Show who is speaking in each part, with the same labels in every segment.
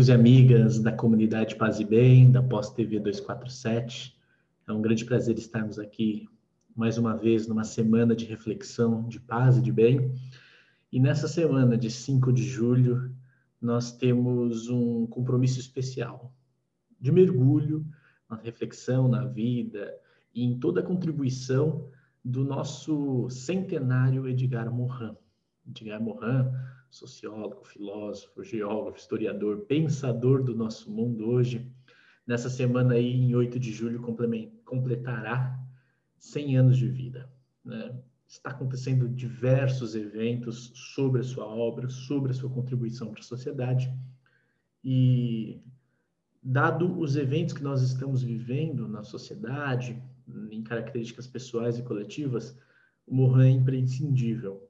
Speaker 1: Amigos e amigas da comunidade Paz e Bem, da Pós TV 247, é um grande prazer estarmos aqui mais uma vez numa semana de reflexão de paz e de bem. E nessa semana de 5 de julho, nós temos um compromisso especial de mergulho na reflexão, na vida e em toda a contribuição do nosso centenário Edgar Morin. Edgar Morin sociólogo, filósofo, geógrafo, historiador, pensador do nosso mundo hoje, nessa semana aí, em 8 de julho, completará 100 anos de vida. Né? Está acontecendo diversos eventos sobre a sua obra, sobre a sua contribuição para a sociedade. E, dado os eventos que nós estamos vivendo na sociedade, em características pessoais e coletivas, o Morin é imprescindível.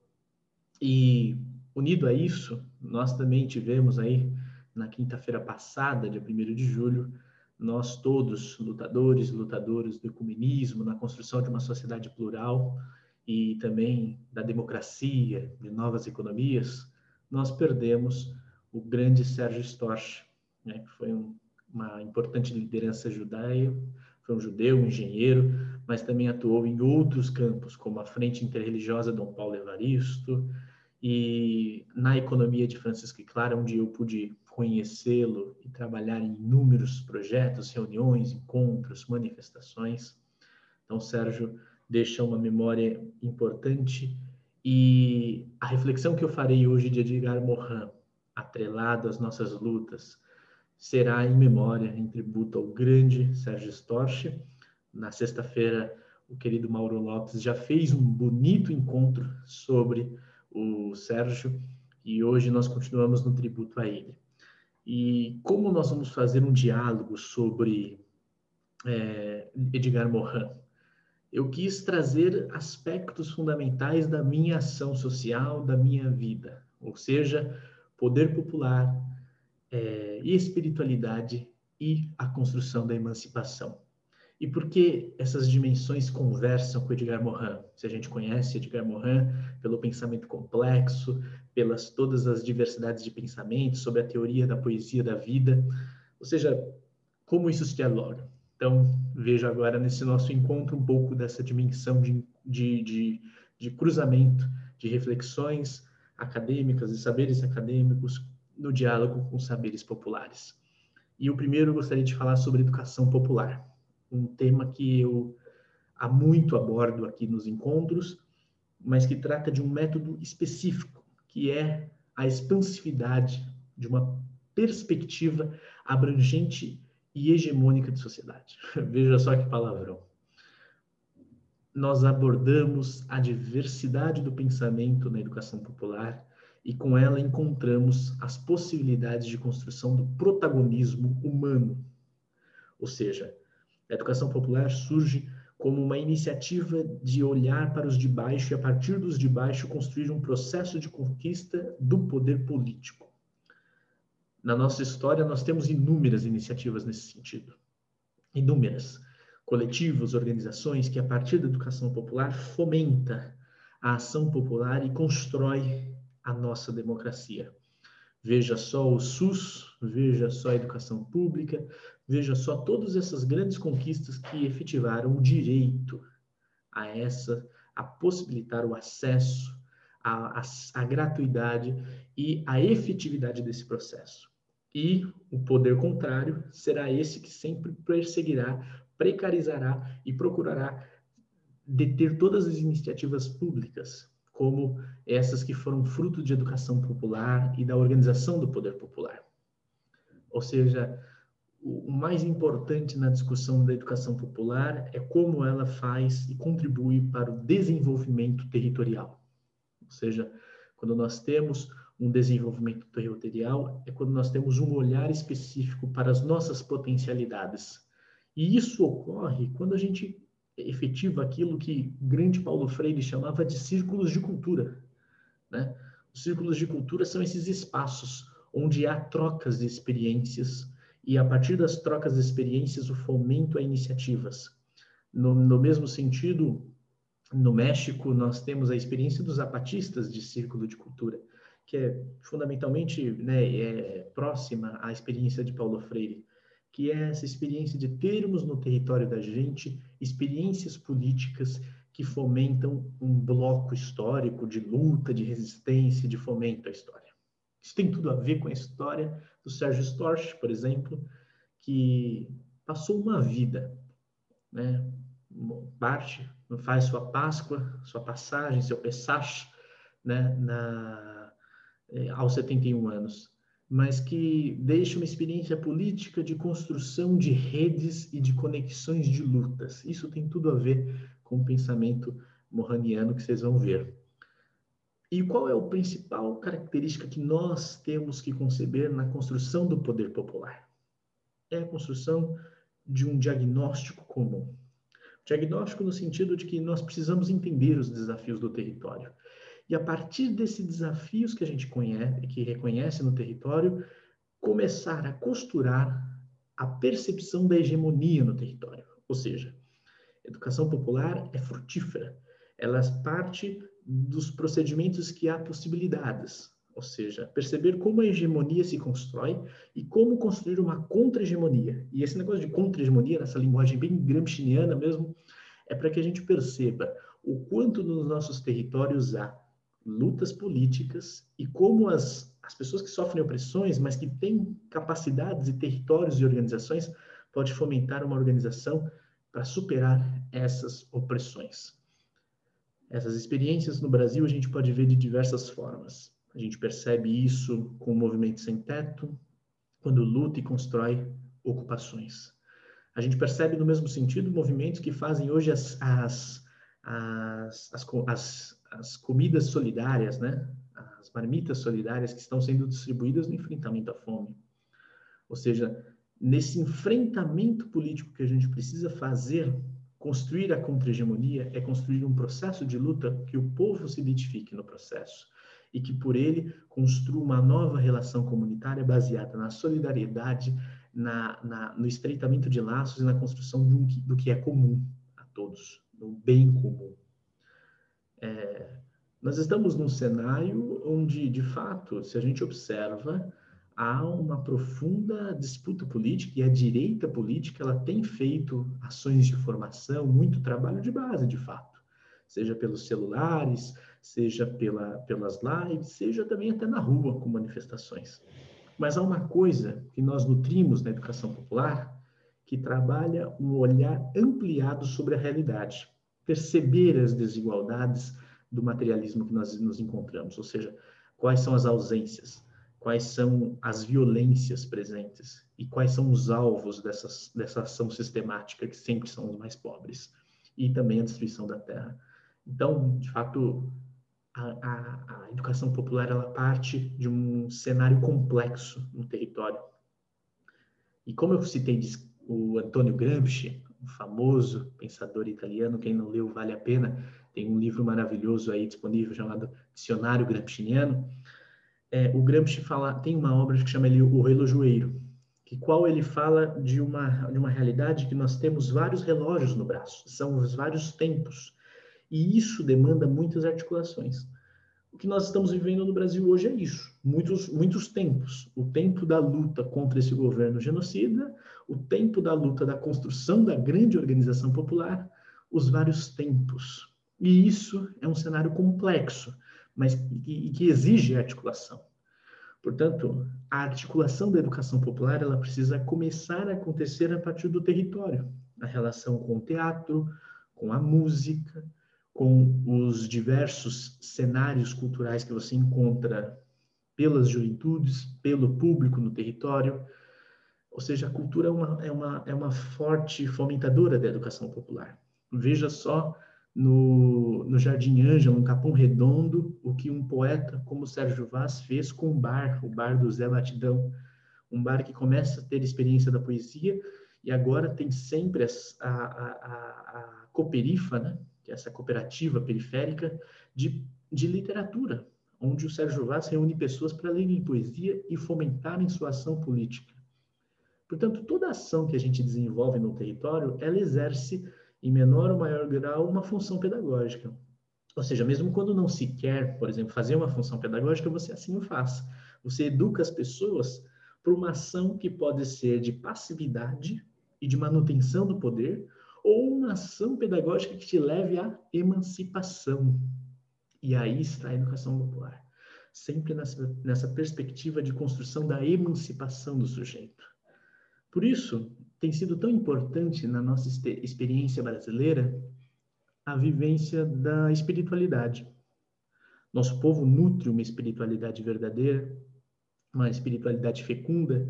Speaker 1: E Unido a isso, nós também tivemos aí, na quinta-feira passada, dia 1 de julho, nós todos, lutadores lutadoras do ecumenismo, na construção de uma sociedade plural e também da democracia, de novas economias, nós perdemos o grande Sérgio Storch, né, que foi um, uma importante liderança judaia, foi um judeu, um engenheiro, mas também atuou em outros campos, como a Frente Interreligiosa Dom Paulo Evaristo, e na economia de Francisco Clara, onde eu pude conhecê-lo e trabalhar em inúmeros projetos, reuniões, encontros, manifestações. Então, Sérgio deixa uma memória importante e a reflexão que eu farei hoje de Edgar Morin, atrelado às nossas lutas, será em memória, em tributo ao grande Sérgio Storch. Na sexta-feira, o querido Mauro Lopes já fez um bonito encontro sobre o Sérgio, e hoje nós continuamos no tributo a ele. E como nós vamos fazer um diálogo sobre é, Edgar Morin? Eu quis trazer aspectos fundamentais da minha ação social, da minha vida, ou seja, poder popular, é, espiritualidade e a construção da emancipação. E por que essas dimensões conversam com Edgar Morin? Se a gente conhece Edgar Morin pelo pensamento complexo, pelas todas as diversidades de pensamento, sobre a teoria da poesia da vida, ou seja, como isso se dialoga. Então, veja agora nesse nosso encontro um pouco dessa dimensão de, de, de, de cruzamento de reflexões acadêmicas e saberes acadêmicos no diálogo com saberes populares. E o primeiro eu gostaria de falar sobre educação popular um tema que eu há muito abordo aqui nos encontros, mas que trata de um método específico, que é a expansividade de uma perspectiva abrangente e hegemônica de sociedade. Veja só que palavrão. Nós abordamos a diversidade do pensamento na educação popular e com ela encontramos as possibilidades de construção do protagonismo humano. Ou seja, a educação popular surge como uma iniciativa de olhar para os de baixo e, a partir dos de baixo, construir um processo de conquista do poder político. Na nossa história, nós temos inúmeras iniciativas nesse sentido. Inúmeras. Coletivos, organizações que, a partir da educação popular, fomenta a ação popular e constrói a nossa democracia. Veja só o SUS, veja só a educação pública, Veja só todas essas grandes conquistas que efetivaram o direito a essa, a possibilitar o acesso, a, a, a gratuidade e a efetividade desse processo. E o poder contrário será esse que sempre perseguirá, precarizará e procurará deter todas as iniciativas públicas, como essas que foram fruto de educação popular e da organização do poder popular. Ou seja, o mais importante na discussão da educação popular é como ela faz e contribui para o desenvolvimento territorial. Ou seja, quando nós temos um desenvolvimento territorial, é quando nós temos um olhar específico para as nossas potencialidades. E isso ocorre quando a gente efetiva aquilo que o grande Paulo Freire chamava de círculos de cultura. Né? Os círculos de cultura são esses espaços onde há trocas de experiências, e a partir das trocas de experiências, o fomento a iniciativas. No, no mesmo sentido, no México, nós temos a experiência dos zapatistas de círculo de cultura, que é fundamentalmente né, é próxima à experiência de Paulo Freire, que é essa experiência de termos no território da gente experiências políticas que fomentam um bloco histórico de luta, de resistência, de fomento à história. Isso tem tudo a ver com a história do Sérgio Storch, por exemplo, que passou uma vida, né? parte, faz sua Páscoa, sua passagem, seu Pessach, né? Na, eh, aos 71 anos, mas que deixa uma experiência política de construção de redes e de conexões de lutas. Isso tem tudo a ver com o pensamento morraniano que vocês vão ver. E qual é a principal característica que nós temos que conceber na construção do poder popular? É a construção de um diagnóstico comum. Diagnóstico no sentido de que nós precisamos entender os desafios do território. E a partir desses desafios que a gente conhece, que reconhece no território, começar a costurar a percepção da hegemonia no território. Ou seja, educação popular é frutífera. Ela parte dos procedimentos que há possibilidades, ou seja, perceber como a hegemonia se constrói e como construir uma contra-hegemonia. E esse negócio de contra-hegemonia, nessa linguagem bem gramsciana mesmo, é para que a gente perceba o quanto nos nossos territórios há lutas políticas e como as, as pessoas que sofrem opressões, mas que têm capacidades e territórios e organizações, pode fomentar uma organização para superar essas opressões. Essas experiências no Brasil a gente pode ver de diversas formas. A gente percebe isso com o movimento sem teto, quando luta e constrói ocupações. A gente percebe no mesmo sentido movimentos que fazem hoje as, as, as, as, as, as comidas solidárias, né? as marmitas solidárias que estão sendo distribuídas no enfrentamento à fome. Ou seja, nesse enfrentamento político que a gente precisa fazer, construir a contra-hegemonia é construir um processo de luta que o povo se identifique no processo e que por ele construa uma nova relação comunitária baseada na solidariedade, na, na no estreitamento de laços e na construção um, do que é comum a todos, no bem comum. É, nós estamos num cenário onde, de fato, se a gente observa, há uma profunda disputa política e a direita política ela tem feito ações de formação, muito trabalho de base, de fato, seja pelos celulares, seja pela, pelas lives, seja também até na rua com manifestações. Mas há uma coisa que nós nutrimos na educação popular que trabalha um olhar ampliado sobre a realidade, perceber as desigualdades do materialismo que nós nos encontramos, ou seja, quais são as ausências, quais são as violências presentes e quais são os alvos dessas, dessa ação sistemática que sempre são os mais pobres e também a destruição da terra. Então, de fato, a, a, a educação popular ela parte de um cenário complexo no território. E como eu citei o Antônio Gramsci, um famoso pensador italiano, quem não leu vale a pena, tem um livro maravilhoso aí disponível chamado Dicionário Gramsciano, é, o Gramsci fala, tem uma obra que chama ele O Relojoeiro, que qual ele fala de uma, de uma realidade que nós temos vários relógios no braço, são os vários tempos, e isso demanda muitas articulações. O que nós estamos vivendo no Brasil hoje é isso, muitos, muitos tempos. O tempo da luta contra esse governo genocida, o tempo da luta da construção da grande organização popular, os vários tempos. E isso é um cenário complexo, mas que, que exige articulação. Portanto, a articulação da educação popular ela precisa começar a acontecer a partir do território, a relação com o teatro, com a música, com os diversos cenários culturais que você encontra pelas juventudes, pelo público no território. Ou seja, a cultura é uma, é uma, é uma forte fomentadora da educação popular. Veja só no, no Jardim Ângelo, no Capão Redondo, o que um poeta como Sérgio Vaz fez com o bar, o bar do Zé Batidão, um bar que começa a ter experiência da poesia e agora tem sempre a, a, a, a Cooperifa, né? que é essa cooperativa periférica de, de literatura, onde o Sérgio Vaz reúne pessoas para lerem poesia e fomentarem sua ação política. Portanto, toda ação que a gente desenvolve no território, ela exerce em menor ou maior grau, uma função pedagógica. Ou seja, mesmo quando não se quer, por exemplo, fazer uma função pedagógica, você assim o faz. Você educa as pessoas para uma ação que pode ser de passividade e de manutenção do poder, ou uma ação pedagógica que te leve à emancipação. E aí está a educação popular, sempre nessa, nessa perspectiva de construção da emancipação do sujeito. Por isso, tem sido tão importante na nossa experiência brasileira a vivência da espiritualidade. Nosso povo nutre uma espiritualidade verdadeira, uma espiritualidade fecunda,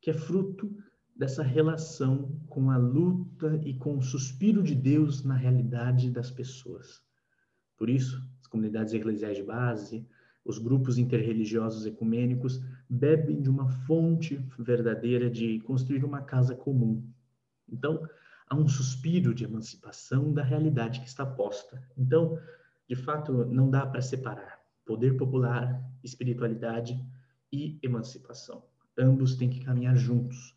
Speaker 1: que é fruto dessa relação com a luta e com o suspiro de Deus na realidade das pessoas. Por isso, as comunidades eclesiais de base, os grupos interreligiosos ecumênicos bebem de uma fonte verdadeira de construir uma casa comum. Então, há um suspiro de emancipação da realidade que está posta. Então, de fato, não dá para separar poder popular, espiritualidade e emancipação. Ambos têm que caminhar juntos.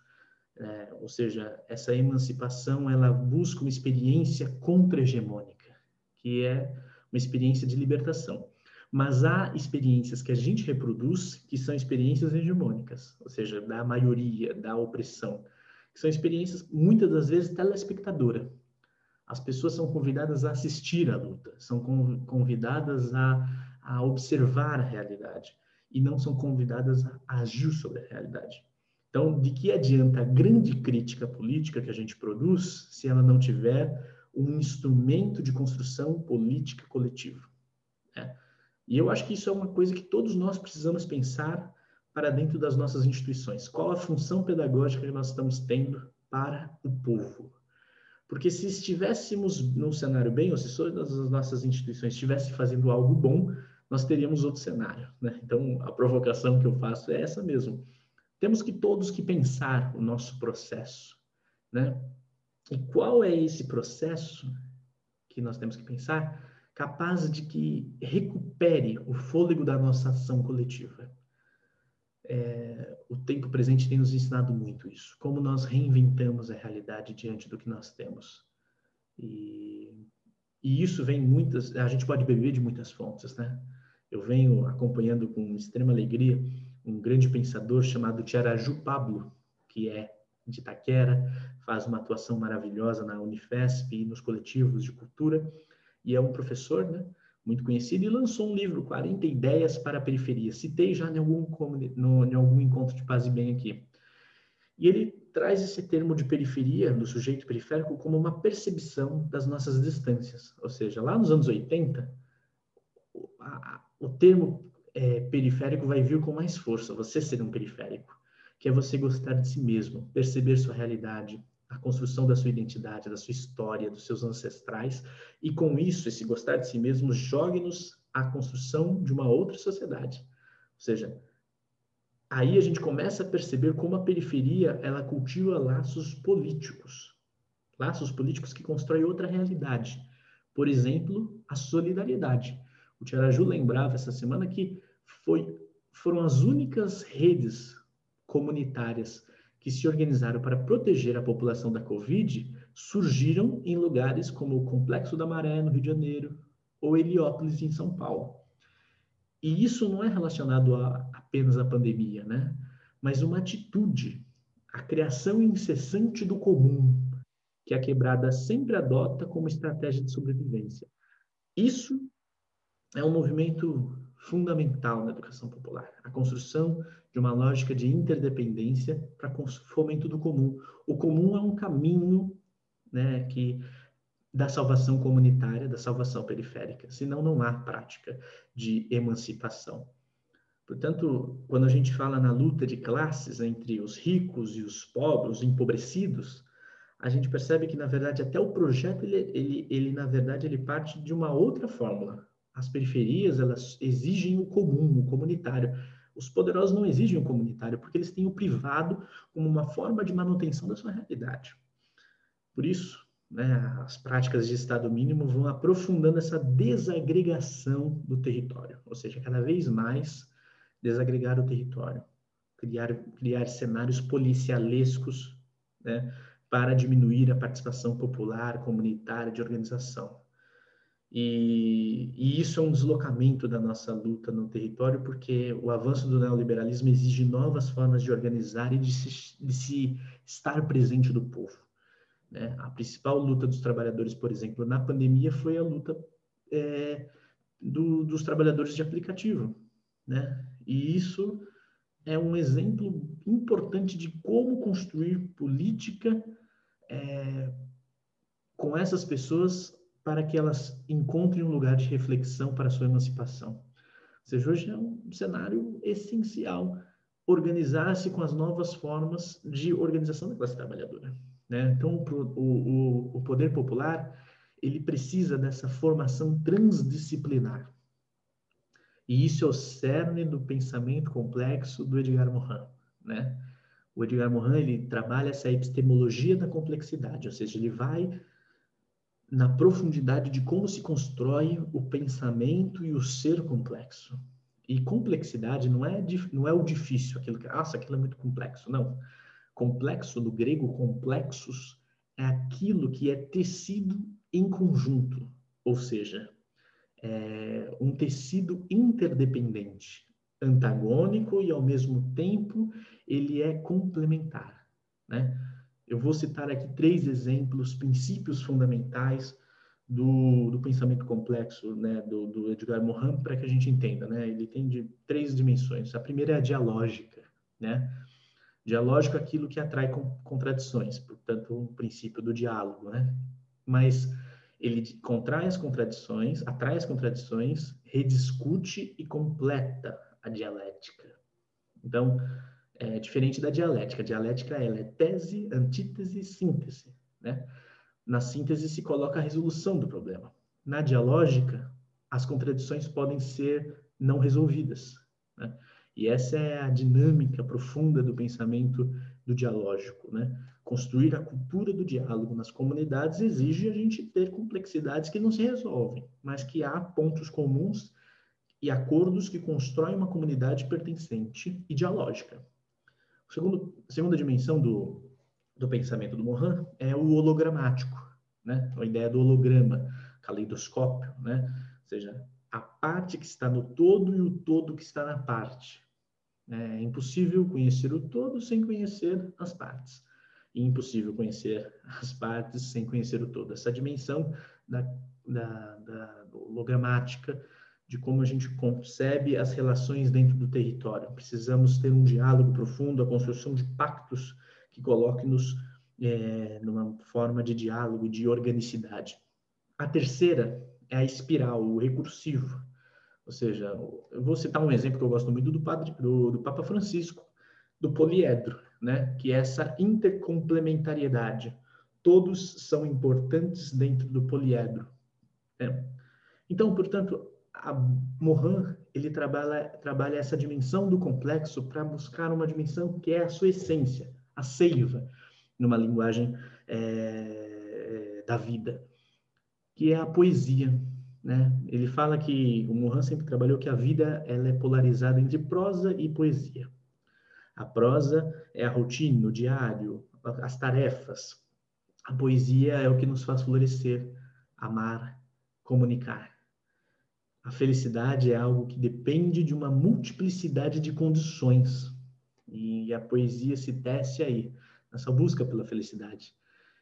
Speaker 1: É, ou seja, essa emancipação ela busca uma experiência contra-hegemônica, que é uma experiência de libertação. Mas há experiências que a gente reproduz que são experiências hegemônicas, ou seja, da maioria, da opressão, que são experiências muitas das vezes telespectadora. As pessoas são convidadas a assistir à luta, são convidadas a, a observar a realidade e não são convidadas a agir sobre a realidade. Então, de que adianta a grande crítica política que a gente produz se ela não tiver um instrumento de construção política coletiva? É. E eu acho que isso é uma coisa que todos nós precisamos pensar para dentro das nossas instituições. Qual a função pedagógica que nós estamos tendo para o povo? Porque se estivéssemos num cenário bem, ou se todas as nossas instituições estivessem fazendo algo bom, nós teríamos outro cenário. Né? Então, a provocação que eu faço é essa mesmo. Temos que todos que pensar o nosso processo. Né? E qual é esse processo que nós temos que pensar capaz de que recupere o fôlego da nossa ação coletiva? É, o tempo presente tem nos ensinado muito isso. Como nós reinventamos a realidade diante do que nós temos. E, e isso vem muitas... A gente pode beber de muitas fontes, né? Eu venho acompanhando com extrema alegria um grande pensador chamado Tiaraju Pablo, que é de Itaquera, faz uma atuação maravilhosa na Unifesp e nos coletivos de cultura, e é um professor né, muito conhecido, e lançou um livro, 40 Ideias para a Periferia. Citei já em algum, no, em algum encontro de paz e bem aqui. E ele traz esse termo de periferia, do sujeito periférico, como uma percepção das nossas distâncias. Ou seja, lá nos anos 80, a, o termo é, periférico vai vir com mais força, você ser um periférico, que é você gostar de si mesmo, perceber sua realidade, a construção da sua identidade, da sua história, dos seus ancestrais, e com isso, esse gostar de si mesmo, jogue-nos a construção de uma outra sociedade. Ou seja, aí a gente começa a perceber como a periferia ela cultiva laços políticos, laços políticos que constroem outra realidade. Por exemplo, a solidariedade. O Tiaraju lembrava essa semana que foi, foram as únicas redes comunitárias que se organizaram para proteger a população da Covid surgiram em lugares como o Complexo da Maré, no Rio de Janeiro, ou Heliópolis, em São Paulo. E isso não é relacionado a, apenas à pandemia, né? Mas uma atitude, a criação incessante do comum, que a quebrada sempre adota como estratégia de sobrevivência. Isso é um movimento fundamental na educação popular, a construção de uma lógica de interdependência para fomento do comum. O comum é um caminho né, que da salvação comunitária, da salvação periférica, senão não há prática de emancipação. Portanto, quando a gente fala na luta de classes entre os ricos e os pobres, os empobrecidos, a gente percebe que, na verdade, até o projeto, ele, ele, ele na verdade, ele parte de uma outra fórmula, as periferias, elas exigem o comum, o comunitário. Os poderosos não exigem o comunitário, porque eles têm o privado como uma forma de manutenção da sua realidade. Por isso, né, as práticas de Estado mínimo vão aprofundando essa desagregação do território, ou seja, cada vez mais desagregar o território, criar, criar cenários policialescos né, para diminuir a participação popular, comunitária, de organização. E, e, isso é um deslocamento da nossa luta no território, porque o avanço do neoliberalismo exige novas formas de organizar e de se, de se estar presente do povo. Né? A principal luta dos trabalhadores, por exemplo, na pandemia foi a luta é, do, dos trabalhadores de aplicativo. Né? E isso é um exemplo importante de como construir política é, com essas pessoas para que elas encontrem um lugar de reflexão para a sua emancipação. Ou seja, hoje é um cenário essencial organizar-se com as novas formas de organização da classe trabalhadora. Né? Então, o, o, o poder popular ele precisa dessa formação transdisciplinar. E isso é o cerne do pensamento complexo do Edgar Morin, né? O Edgar Morin, ele trabalha essa epistemologia da complexidade, ou seja, ele vai na profundidade de como se constrói o pensamento e o ser complexo. E complexidade não é, não é o difícil, aquilo que, nossa, aquilo é muito complexo. Não. Complexo, do grego complexos, é aquilo que é tecido em conjunto, ou seja, é um tecido interdependente, antagônico e ao mesmo tempo ele é complementar, né? Eu vou citar aqui três exemplos, princípios fundamentais do, do pensamento complexo, né, do, do Edgar Morin, para que a gente entenda, né? Ele tem de três dimensões. A primeira é a dialógica, né? Dialógico é aquilo que atrai contradições, portanto, o princípio do diálogo, né? Mas ele contrai as contradições, atrai as contradições, rediscute e completa a dialética. Então, é diferente da dialética. A dialética ela é tese, antítese, síntese, né? Na síntese se coloca a resolução do problema. Na dialógica, as contradições podem ser não resolvidas, né? E essa é a dinâmica profunda do pensamento do dialógico, né? Construir a cultura do diálogo nas comunidades exige a gente ter complexidades que não se resolvem, mas que há pontos comuns e acordos que constroem uma comunidade pertencente e dialógica. A segundo, segunda dimensão do, do pensamento do Morin é o hologramático, né? A ideia do holograma, caleidoscópio, né? Ou seja, a parte que está no todo e o todo que está na parte. É impossível conhecer o todo sem conhecer as partes. E impossível conhecer as partes sem conhecer o todo. Essa dimensão da, da, da hologramática, de como a gente concebe as relações dentro do território. Precisamos ter um diálogo profundo, a construção de pactos que coloquem-nos é, numa forma de diálogo, de organicidade. A terceira é a espiral, o recursivo. Ou seja, eu vou citar um exemplo que eu gosto muito do, padre, do, do Papa Francisco, do poliedro, né? que é essa intercomplementariedade. Todos são importantes dentro do poliedro. Né? Então, portanto, a Morin ele trabalha, trabalha essa dimensão do complexo para buscar uma dimensão que é a sua essência, a seiva, numa linguagem é, da vida, que é a poesia. Né? Ele fala que o Morin sempre trabalhou que a vida ela é polarizada entre prosa e poesia. A prosa é a rotina, o diário, as tarefas. A poesia é o que nos faz florescer, amar, comunicar. A felicidade é algo que depende de uma multiplicidade de condições. E a poesia se tece aí, nessa busca pela felicidade.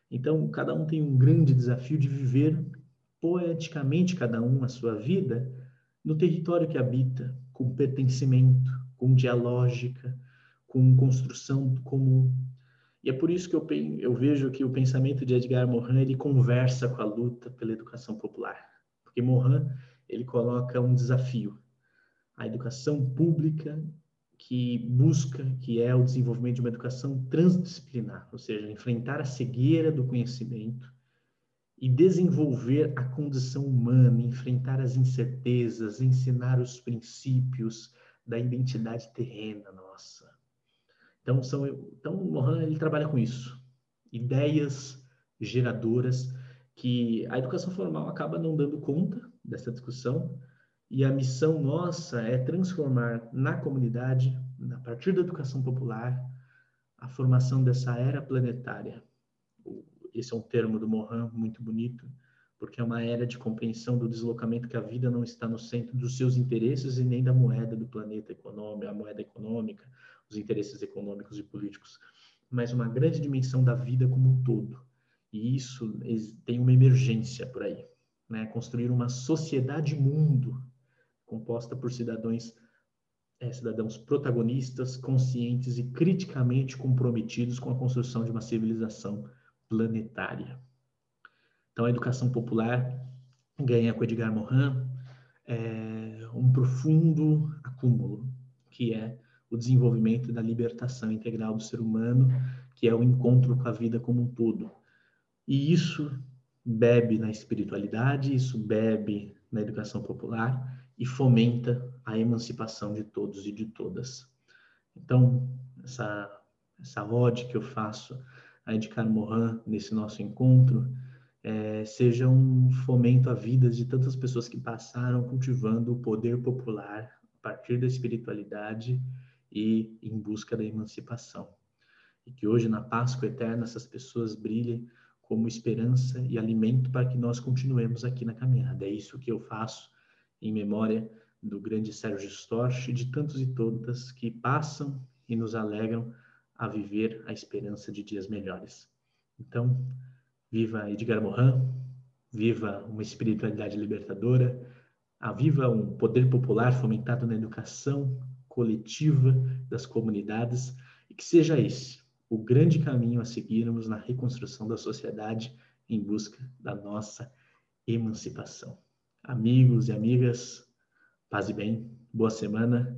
Speaker 1: Então, cada um tem um grande desafio de viver poeticamente, cada um, a sua vida, no território que habita, com pertencimento, com dialógica, com construção comum. E é por isso que eu, eu vejo que o pensamento de Edgar Morin ele conversa com a luta pela educação popular. Porque Morin ele coloca um desafio. A educação pública que busca, que é o desenvolvimento de uma educação transdisciplinar, ou seja, enfrentar a cegueira do conhecimento e desenvolver a condição humana, enfrentar as incertezas, ensinar os princípios da identidade terrena nossa. Então, são, então Mohan ele trabalha com isso, ideias geradoras que a educação formal acaba não dando conta dessa discussão, e a missão nossa é transformar na comunidade, a partir da educação popular, a formação dessa era planetária. Esse é um termo do Mohan muito bonito, porque é uma era de compreensão do deslocamento que a vida não está no centro dos seus interesses e nem da moeda do planeta econômico, a moeda econômica, os interesses econômicos e políticos, mas uma grande dimensão da vida como um todo. E isso tem uma emergência por aí, né? Construir uma sociedade mundo composta por cidadãos é, cidadãos protagonistas, conscientes e criticamente comprometidos com a construção de uma civilização planetária. Então, a educação popular ganha com Edgar Morin é, um profundo acúmulo, que é o desenvolvimento da libertação integral do ser humano, que é o encontro com a vida como um todo. E isso bebe na espiritualidade, isso bebe na educação popular e fomenta a emancipação de todos e de todas. Então, essa, essa ode que eu faço a Edgar Morin nesse nosso encontro é, seja um fomento à vida de tantas pessoas que passaram cultivando o poder popular a partir da espiritualidade e em busca da emancipação. E que hoje, na Páscoa Eterna, essas pessoas brilhem como esperança e alimento para que nós continuemos aqui na caminhada. É isso que eu faço em memória do grande Sérgio Storch e de tantos e tantas que passam e nos alegram a viver a esperança de dias melhores. Então, viva Edgar Morin, viva uma espiritualidade libertadora, viva um poder popular fomentado na educação coletiva das comunidades e que seja esse o grande caminho a seguirmos na reconstrução da sociedade em busca da nossa emancipação amigos e amigas, paz e bem, boa semana,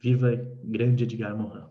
Speaker 1: viva grande Edgar Morin.